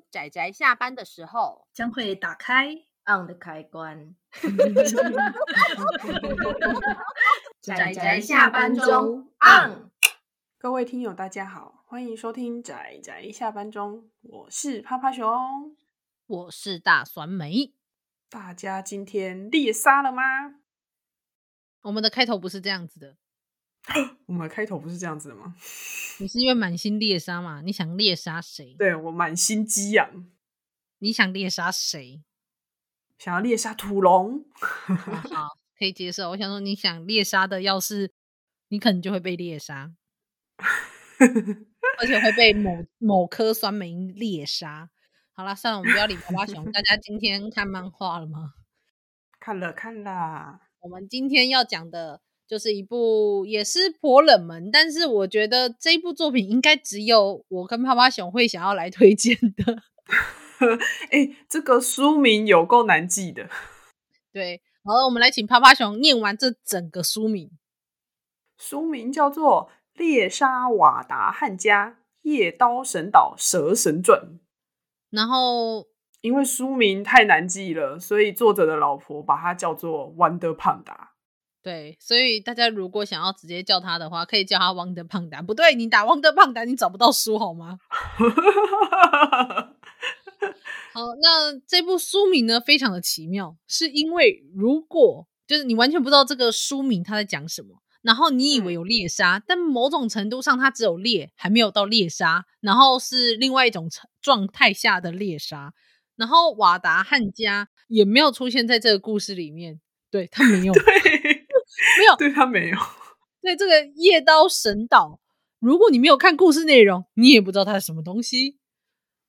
当宅宅下班的时候，将会打开 on 的开关。仔仔下班中 on。各位听友，大家好，欢迎收听仔仔下班中，我是趴趴熊，我是大酸梅。大家今天猎杀了吗？我们的开头不是这样子的。我们的开头不是这样子的吗？你是因为满心猎杀嘛？你想猎杀谁？对，我满心激昂。你想猎杀谁？想要猎杀土龙。好，可以接受。我想说，你想猎杀的，要是你可能就会被猎杀，而且会被某某颗酸梅猎杀。好了，算了，我们不要理趴趴熊。大家今天看漫画了吗？看了，看了。我们今天要讲的。就是一部也是颇冷门，但是我觉得这一部作品应该只有我跟趴趴熊会想要来推荐的。哎、欸，这个书名有够难记的。对，好了，我们来请趴趴熊念完这整个书名。书名叫做《猎杀瓦达汉家夜刀神岛蛇神传》。然后，因为书名太难记了，所以作者的老婆把它叫做 Wonder Panda。对，所以大家如果想要直接叫他的话，可以叫他汪德胖达。不对，你打汪德胖达，你找不到书好吗？好，那这部书名呢，非常的奇妙，是因为如果就是你完全不知道这个书名他在讲什么，然后你以为有猎杀，嗯、但某种程度上它只有猎，还没有到猎杀，然后是另外一种状态下的猎杀，然后瓦达汉家也没有出现在这个故事里面，对，他没有。对没有，对他没有。对这个夜刀神岛，如果你没有看故事内容，你也不知道它是什么东西。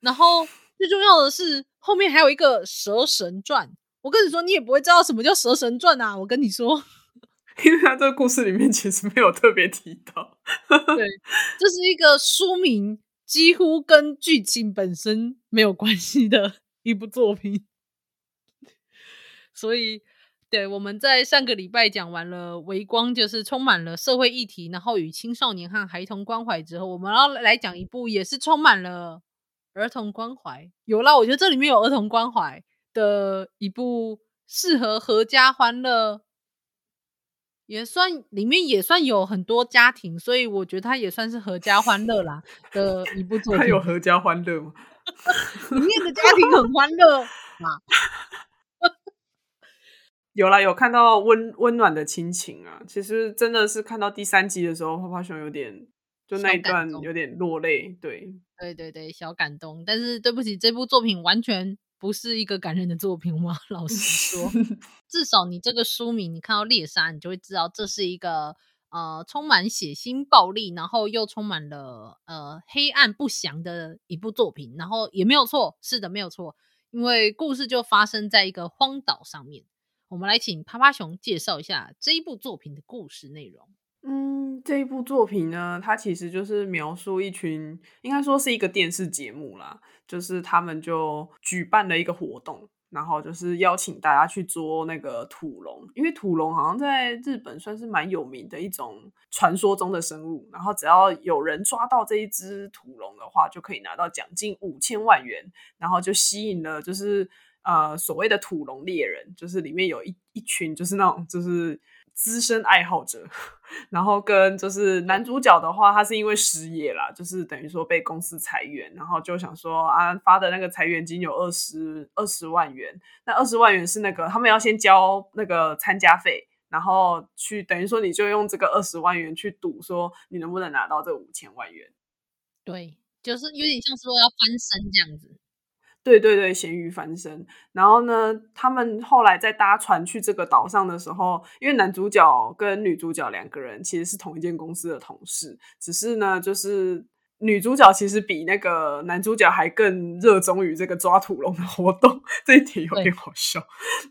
然后最重要的是，后面还有一个蛇神传。我跟你说，你也不会知道什么叫蛇神传啊！我跟你说，因为他这个故事里面其实没有特别提到。对，这是一个书名几乎跟剧情本身没有关系的一部作品，所以。对，我们在上个礼拜讲完了《微光》，就是充满了社会议题，然后与青少年和孩童关怀之后，我们要来讲一部也是充满了儿童关怀。有啦，我觉得这里面有儿童关怀的一部适合合家欢乐，也算里面也算有很多家庭，所以我觉得它也算是合家欢乐啦 的一部作品。它有合家欢乐吗？里面的家庭很欢乐啊。有啦，有看到温温暖的亲情啊！其实真的是看到第三集的时候，泡泡熊有点就那一段有点落泪。对，对对对，小感动。但是对不起，这部作品完全不是一个感人的作品嘛。老实说，至少你这个书名，你看到猎杀，你就会知道这是一个呃充满血腥暴力，然后又充满了呃黑暗不祥的一部作品。然后也没有错，是的，没有错，因为故事就发生在一个荒岛上面。我们来请趴趴熊介绍一下这一部作品的故事内容。嗯，这一部作品呢，它其实就是描述一群，应该说是一个电视节目啦，就是他们就举办了一个活动，然后就是邀请大家去捉那个土龙，因为土龙好像在日本算是蛮有名的一种传说中的生物，然后只要有人抓到这一只土龙的话，就可以拿到奖金五千万元，然后就吸引了就是。呃，所谓的土龙猎人，就是里面有一一群，就是那种就是资深爱好者，然后跟就是男主角的话，他是因为失业啦，就是等于说被公司裁员，然后就想说啊，发的那个裁员金有二十二十万元，那二十万元是那个他们要先交那个参加费，然后去等于说你就用这个二十万元去赌，说你能不能拿到这五千万元？对，就是有点像说要翻身这样子。对对对，咸鱼翻身。然后呢，他们后来在搭船去这个岛上的时候，因为男主角跟女主角两个人其实是同一间公司的同事，只是呢，就是女主角其实比那个男主角还更热衷于这个抓土龙的活动，这一点有点好笑。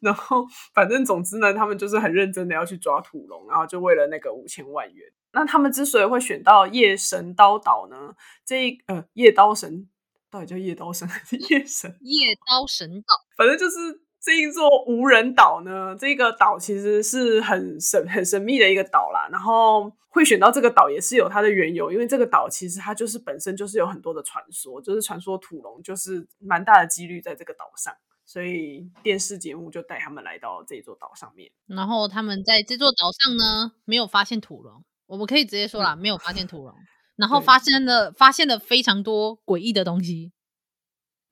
然后，反正总之呢，他们就是很认真的要去抓土龙，然后就为了那个五千万元。那他们之所以会选到夜神刀岛呢，这一呃夜刀神。到底叫夜刀神 还是夜神？夜刀神岛，反正就是这一座无人岛呢，这个岛其实是很神、很神秘的一个岛啦。然后会选到这个岛也是有它的缘由，因为这个岛其实它就是本身就是有很多的传说，就是传说土龙就是蛮大的几率在这个岛上，所以电视节目就带他们来到这座岛上面。然后他们在这座岛上呢，没有发现土龙，我们可以直接说啦，没有发现土龙。然后发现了发现了非常多诡异的东西，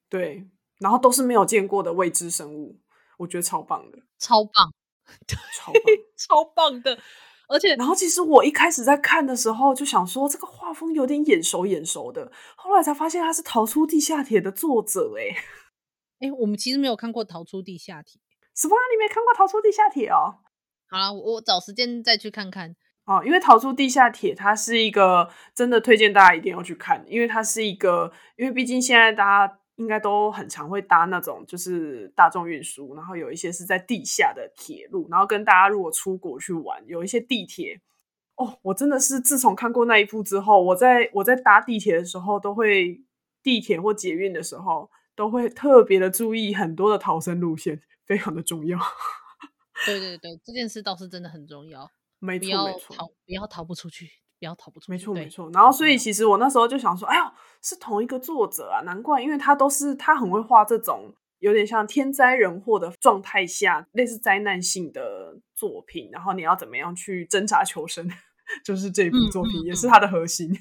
对。然后都是没有见过的未知生物，我觉得超棒的，超棒，超棒，超棒的。而且，然后其实我一开始在看的时候就想说，这个画风有点眼熟眼熟的，后来才发现他是《逃出地下铁》的作者。哎，哎，我们其实没有看过《逃出地下铁》。什么？你没看过《逃出地下铁》哦？好了，我找时间再去看看。哦，因为《逃出地下铁》它是一个真的推荐大家一定要去看，因为它是一个，因为毕竟现在大家。应该都很常会搭那种就是大众运输，然后有一些是在地下的铁路，然后跟大家如果出国去玩，有一些地铁哦，我真的是自从看过那一部之后，我在我在搭地铁的时候，都会地铁或捷运的时候，都会特别的注意很多的逃生路线，非常的重要。对对对，这件事倒是真的很重要，没错没错，逃不要逃不出去。不要逃不出去，没错没错。然后，所以其实我那时候就想说，哎呦，是同一个作者啊，难怪，因为他都是他很会画这种有点像天灾人祸的状态下，类似灾难性的作品。然后你要怎么样去挣扎求生，就是这部作品、嗯嗯嗯、也是他的核心。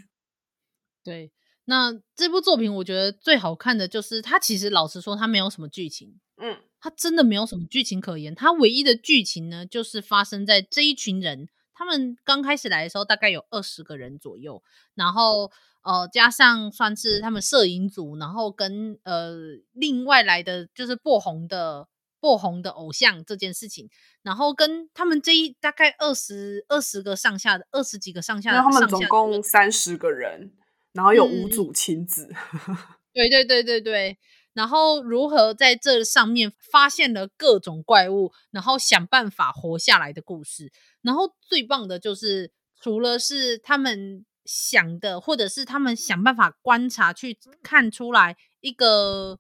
对，那这部作品我觉得最好看的就是他，其实老实说，他没有什么剧情，嗯，他真的没有什么剧情可言。他唯一的剧情呢，就是发生在这一群人。他们刚开始来的时候，大概有二十个人左右，然后呃，加上算是他们摄影组，然后跟呃另外来的就是爆红的爆红的偶像这件事情，然后跟他们这一大概二十二十个上下的二十几个上下的，他们总共三十个人，然后有五组亲子，嗯、对对对对对。然后如何在这上面发现了各种怪物，然后想办法活下来的故事。然后最棒的就是，除了是他们想的，或者是他们想办法观察去看出来一个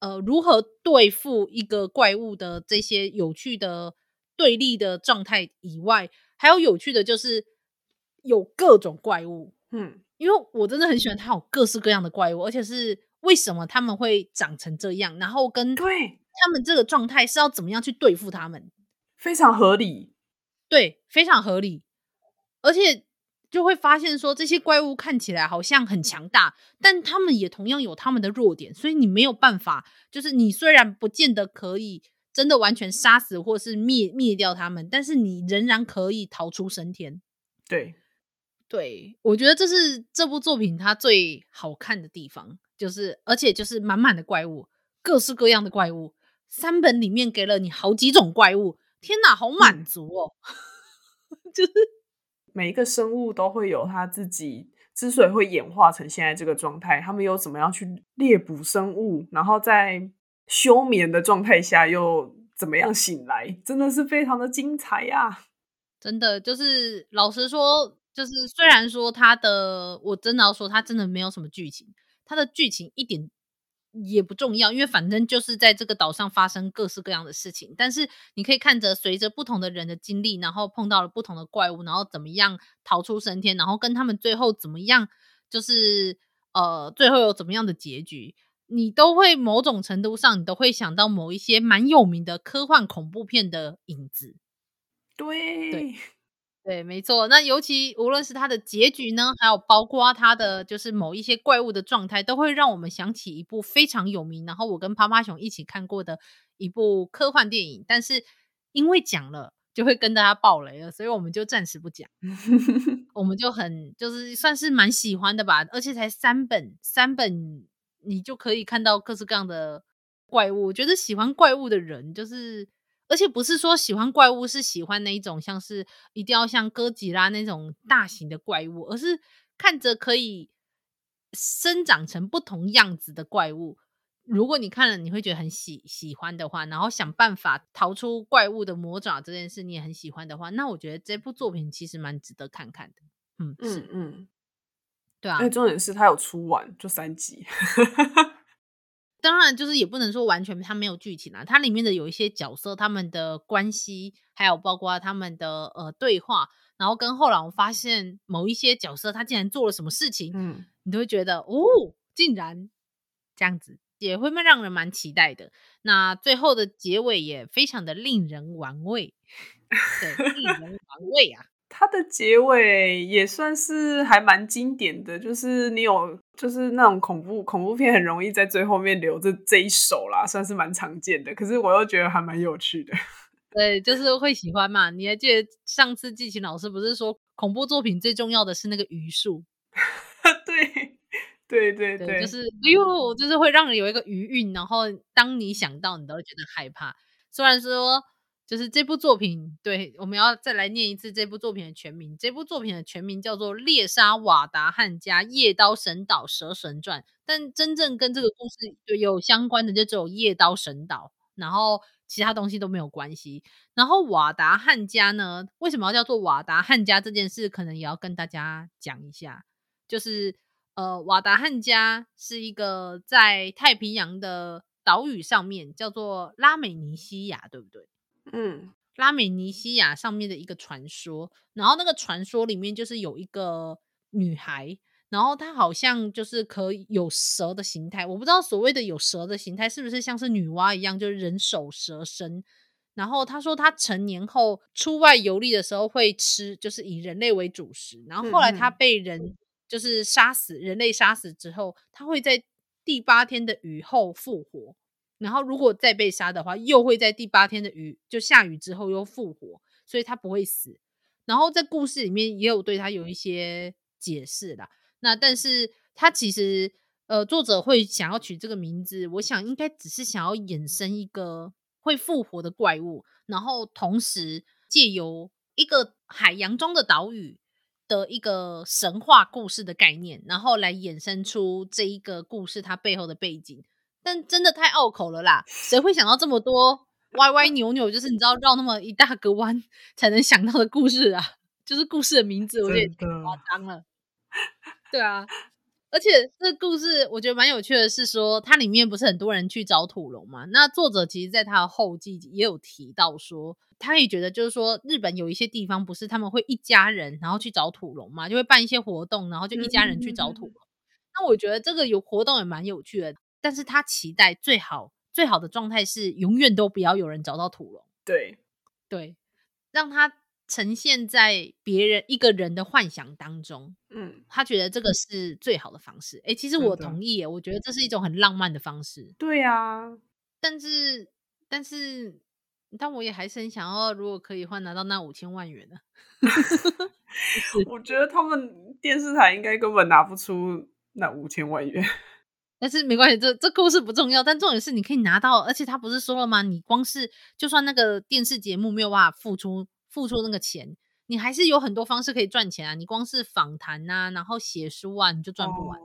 呃如何对付一个怪物的这些有趣的对立的状态以外，还有有趣的就是有各种怪物。嗯，因为我真的很喜欢它有各式各样的怪物，而且是。为什么他们会长成这样？然后跟对他们这个状态是要怎么样去对付他们？非常合理，对，非常合理。而且就会发现说，这些怪物看起来好像很强大，但他们也同样有他们的弱点，所以你没有办法，就是你虽然不见得可以真的完全杀死或是灭灭掉他们，但是你仍然可以逃出升天。对，对，我觉得这是这部作品它最好看的地方。就是，而且就是满满的怪物，各式各样的怪物。三本里面给了你好几种怪物，天哪，好满足哦！嗯、就是每一个生物都会有它自己，之所以会演化成现在这个状态，他们又怎么样去猎捕生物，然后在休眠的状态下又怎么样醒来，真的是非常的精彩呀、啊！真的，就是老实说，就是虽然说它的，我真的要说，它真的没有什么剧情。它的剧情一点也不重要，因为反正就是在这个岛上发生各式各样的事情。但是你可以看着随着不同的人的经历，然后碰到了不同的怪物，然后怎么样逃出升天，然后跟他们最后怎么样，就是呃，最后有怎么样的结局，你都会某种程度上，你都会想到某一些蛮有名的科幻恐怖片的影子。对。对 对，没错。那尤其无论是它的结局呢，还有包括它的就是某一些怪物的状态，都会让我们想起一部非常有名，然后我跟趴趴熊一起看过的一部科幻电影。但是因为讲了，就会跟大家爆雷了，所以我们就暂时不讲。我们就很就是算是蛮喜欢的吧，而且才三本，三本你就可以看到各式各样的怪物。我觉得喜欢怪物的人就是。而且不是说喜欢怪物是喜欢那一种，像是一定要像哥吉拉那种大型的怪物，而是看着可以生长成不同样子的怪物。如果你看了，你会觉得很喜喜欢的话，然后想办法逃出怪物的魔爪这件事，你也很喜欢的话，那我觉得这部作品其实蛮值得看看的。嗯嗯嗯，对啊。因为重点是它有出完就三集。当然，就是也不能说完全它没有剧情啊，它里面的有一些角色，他们的关系，还有包括他们的呃对话，然后跟后来我发现某一些角色他竟然做了什么事情，嗯，你都会觉得哦，竟然这样子，也会让人蛮期待的。那最后的结尾也非常的令人玩味，对，令人玩味啊。它的结尾也算是还蛮经典的，就是你有就是那种恐怖恐怖片很容易在最后面留着这一手啦，算是蛮常见的。可是我又觉得还蛮有趣的。对，就是会喜欢嘛。你还记得上次季琴老师不是说恐怖作品最重要的是那个余数？对对对对，对，就是哎呦，就是会让人有一个余韵，然后当你想到，你都会觉得害怕。虽然说。就是这部作品，对，我们要再来念一次这部作品的全名。这部作品的全名叫做《猎杀瓦达汉家夜刀神岛蛇神传》，但真正跟这个故事有相关的就只有夜刀神岛，然后其他东西都没有关系。然后瓦达汉家呢，为什么要叫做瓦达汉家这件事，可能也要跟大家讲一下。就是呃，瓦达汉家是一个在太平洋的岛屿上面，叫做拉美尼西亚，对不对？嗯，拉美尼西亚上面的一个传说，然后那个传说里面就是有一个女孩，然后她好像就是可以有蛇的形态，我不知道所谓的有蛇的形态是不是像是女娲一样，就是人首蛇身。然后她说她成年后出外游历的时候会吃，就是以人类为主食。然后后来她被人就是杀死，人类杀死之后，她会在第八天的雨后复活。然后，如果再被杀的话，又会在第八天的雨就下雨之后又复活，所以他不会死。然后在故事里面也有对他有一些解释啦。那但是他其实呃，作者会想要取这个名字，我想应该只是想要衍生一个会复活的怪物，然后同时借由一个海洋中的岛屿的一个神话故事的概念，然后来衍生出这一个故事它背后的背景。但真的太拗口了啦！谁会想到这么多 歪歪扭扭？就是你知道绕那么一大个弯才能想到的故事啊！就是故事的名字，我觉得夸张了。对啊，而且这个故事我觉得蛮有趣的，是说它里面不是很多人去找土龙嘛？那作者其实在他的后记也有提到说，他也觉得就是说日本有一些地方不是他们会一家人然后去找土龙嘛，就会办一些活动，然后就一家人去找土龙。嗯嗯嗯。那我觉得这个有活动也蛮有趣的。但是他期待最好最好的状态是永远都不要有人找到土龙，对对，让他呈现在别人一个人的幻想当中，嗯，他觉得这个是最好的方式。哎、欸，其实我同意耶，我觉得这是一种很浪漫的方式。对、啊，但是但是但我也还是很想要，如果可以的话，拿到那五千万元呢？我觉得他们电视台应该根本拿不出那五千万元。但是没关系，这这故事不重要。但重点是你可以拿到，而且他不是说了吗？你光是就算那个电视节目没有办法付出付出那个钱，你还是有很多方式可以赚钱啊！你光是访谈呐，然后写书啊，你就赚不完，哦、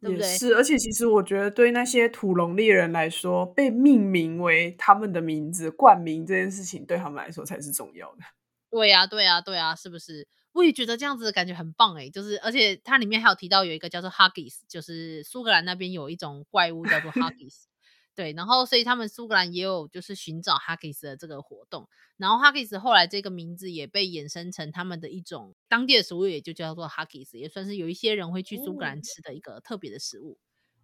对不对？是，而且其实我觉得对那些土龙猎人来说，被命名为他们的名字、冠名这件事情，对他们来说才是重要的。对呀、啊，对呀、啊，对呀、啊，是不是？我也觉得这样子的感觉很棒诶，就是而且它里面还有提到有一个叫做 Huggies，就是苏格兰那边有一种怪物叫做 Huggies，对，然后所以他们苏格兰也有就是寻找 Huggies 的这个活动，然后 Huggies 后来这个名字也被衍生成他们的一种当地的食物，也就叫做 Huggies，也算是有一些人会去苏格兰吃的一个特别的食物，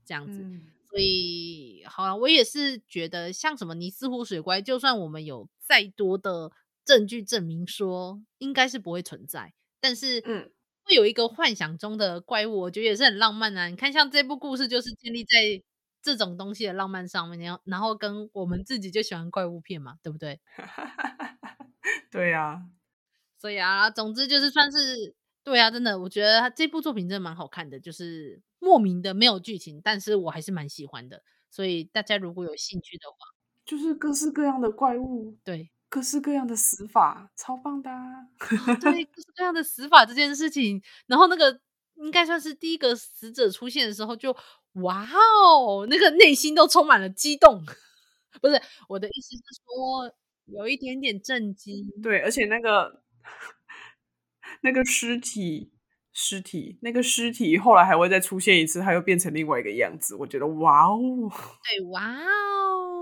这样子。嗯、所以好了，我也是觉得像什么尼斯湖水怪，就算我们有再多的证据证明说应该是不会存在。但是，嗯，会有一个幻想中的怪物，我觉得也是很浪漫啊。你看，像这部故事就是建立在这种东西的浪漫上面，然后，然后跟我们自己就喜欢怪物片嘛，对不对？对呀、啊，所以啊，总之就是算是对啊，真的，我觉得这部作品真的蛮好看的，就是莫名的没有剧情，但是我还是蛮喜欢的。所以大家如果有兴趣的话，就是各式各样的怪物，对。各式各样的死法，超棒的、啊哦！对，各式各样的死法这件事情，然后那个应该算是第一个死者出现的时候就，就哇哦，那个内心都充满了激动。不是我的意思是说，有一点点震惊。对，而且那个那个尸体尸体，那个尸体后来还会再出现一次，它又变成另外一个样子。我觉得哇哦，对，哇哦，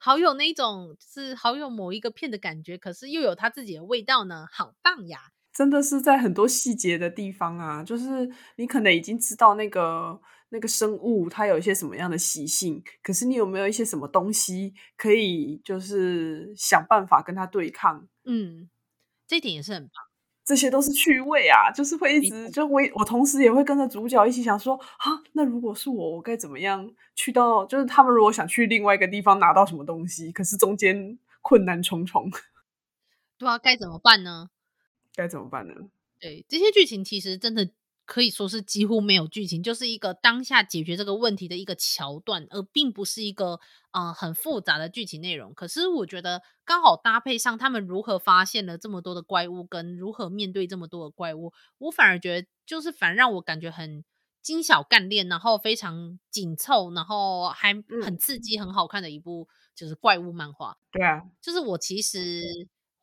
好有那种是好有某一个片的感觉，可是又有它自己的味道呢，好棒呀！真的是在很多细节的地方啊，就是你可能已经知道那个那个生物它有一些什么样的习性，可是你有没有一些什么东西可以就是想办法跟它对抗？嗯。这一点也是很棒，这些都是趣味啊，就是会一直就我我同时也会跟着主角一起想说啊，那如果是我，我该怎么样去到？就是他们如果想去另外一个地方拿到什么东西，可是中间困难重重，对啊，该怎么办呢？该怎么办呢？对，这些剧情其实真的。可以说是几乎没有剧情，就是一个当下解决这个问题的一个桥段，而并不是一个呃很复杂的剧情内容。可是我觉得刚好搭配上他们如何发现了这么多的怪物，跟如何面对这么多的怪物，我反而觉得就是反而让我感觉很精小干练，然后非常紧凑，然后还很刺激、很好看的一部就是怪物漫画。对啊，就是我其实。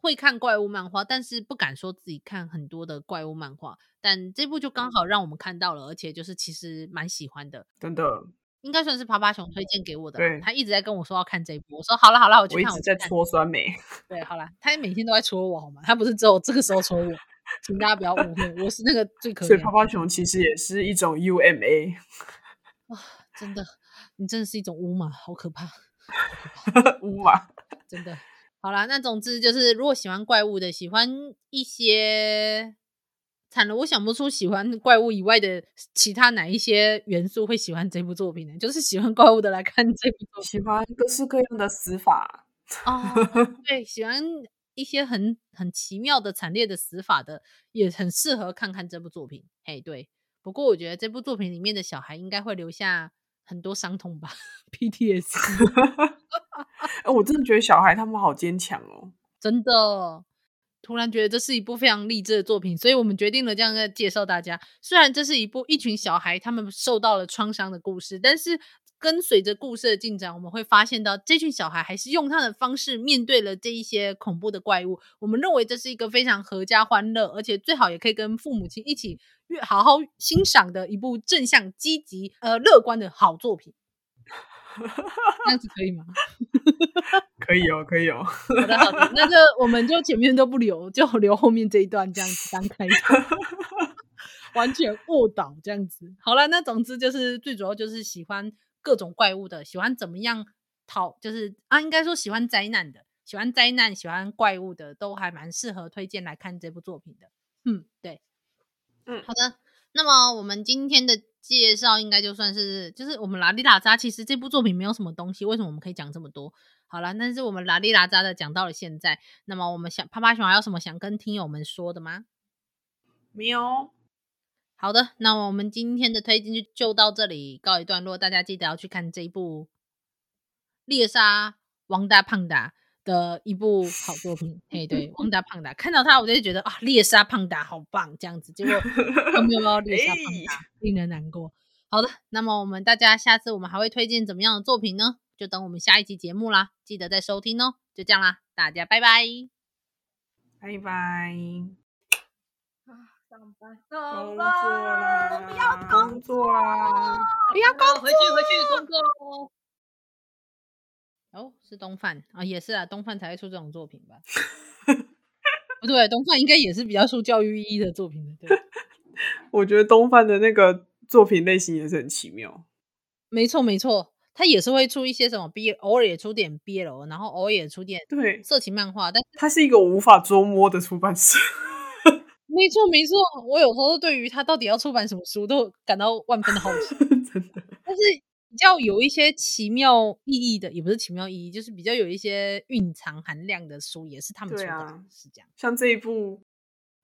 会看怪物漫画，但是不敢说自己看很多的怪物漫画。但这部就刚好让我们看到了，而且就是其实蛮喜欢的，真的应该算是趴趴熊推荐给我的。对，他一直在跟我说要看这一部，我说好了好了，我去看。我一直在戳酸梅。对，好了，他每天都在戳我好吗？他不是只有这个时候戳我，请大家不要误会，我是那个最可怜。所以趴趴熊其实也是一种 UMA 啊，真的，你真的是一种乌马，好可怕，乌马，真的。好啦，那总之就是，如果喜欢怪物的，喜欢一些惨了，我想不出喜欢怪物以外的其他哪一些元素会喜欢这部作品呢？就是喜欢怪物的来看这部作品，喜欢各式各样的死法哦，对，喜欢一些很很奇妙的惨烈的死法的，也很适合看看这部作品。嘿，对，不过我觉得这部作品里面的小孩应该会留下很多伤痛吧，PTSD。哎，我真的觉得小孩他们好坚强哦！真的，突然觉得这是一部非常励志的作品，所以我们决定了这样在介绍大家。虽然这是一部一群小孩他们受到了创伤的故事，但是跟随着故事的进展，我们会发现到这群小孩还是用他的方式面对了这一些恐怖的怪物。我们认为这是一个非常合家欢乐，而且最好也可以跟父母亲一起越好好欣赏的一部正向、积极、呃乐观的好作品。这样子可以吗？可以哦，可以哦。好的，好的，那就我们就前面都不留，就留后面这一段这样子当开头，完全卧倒这样子。好了，那总之就是最主要就是喜欢各种怪物的，喜欢怎么样逃，就是啊，应该说喜欢灾难的，喜欢灾难、喜欢怪物的，都还蛮适合推荐来看这部作品的。嗯，对，嗯，好的。那么我们今天的。介绍应该就算是，就是我们拉里拉扎。其实这部作品没有什么东西，为什么我们可以讲这么多？好了，但是我们拉里拉扎的讲到了现在，那么我们想趴趴熊还有什么想跟听友们说的吗？没有。好的，那么我们今天的推荐就就到这里告一段落，大家记得要去看这一部《猎杀王大胖达》的一部好作品，嘿，对，汪达胖达，看到他我就觉得啊，猎杀胖达好棒，这样子，结果 有没有猎杀胖达，令人难过。好的，那么我们大家下次我们还会推荐怎么样的作品呢？就等我们下一集节目啦，记得再收听哦。就这样啦，大家拜拜，拜拜。啊，上班，工作啦，不要工作啦，不要工作，回去回去工作喽。哦，是东贩啊，也是啊，东贩才会出这种作品吧？不对，东贩应该也是比较受教育意义的作品的。对，我觉得东贩的那个作品类型也是很奇妙。没错，没错，他也是会出一些什么 B，偶尔也出点 BL，然后偶尔也出点对色情漫画，但是他是一个无法捉摸的出版社。没错，没错，我有时候对于他到底要出版什么书都感到万分的好奇，真的。但是。比较有一些奇妙意义的，也不是奇妙意义，就是比较有一些蕴藏含量的书，也是他们出的，啊、是这样。像这一部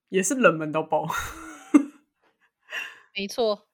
也是冷门到爆，没错。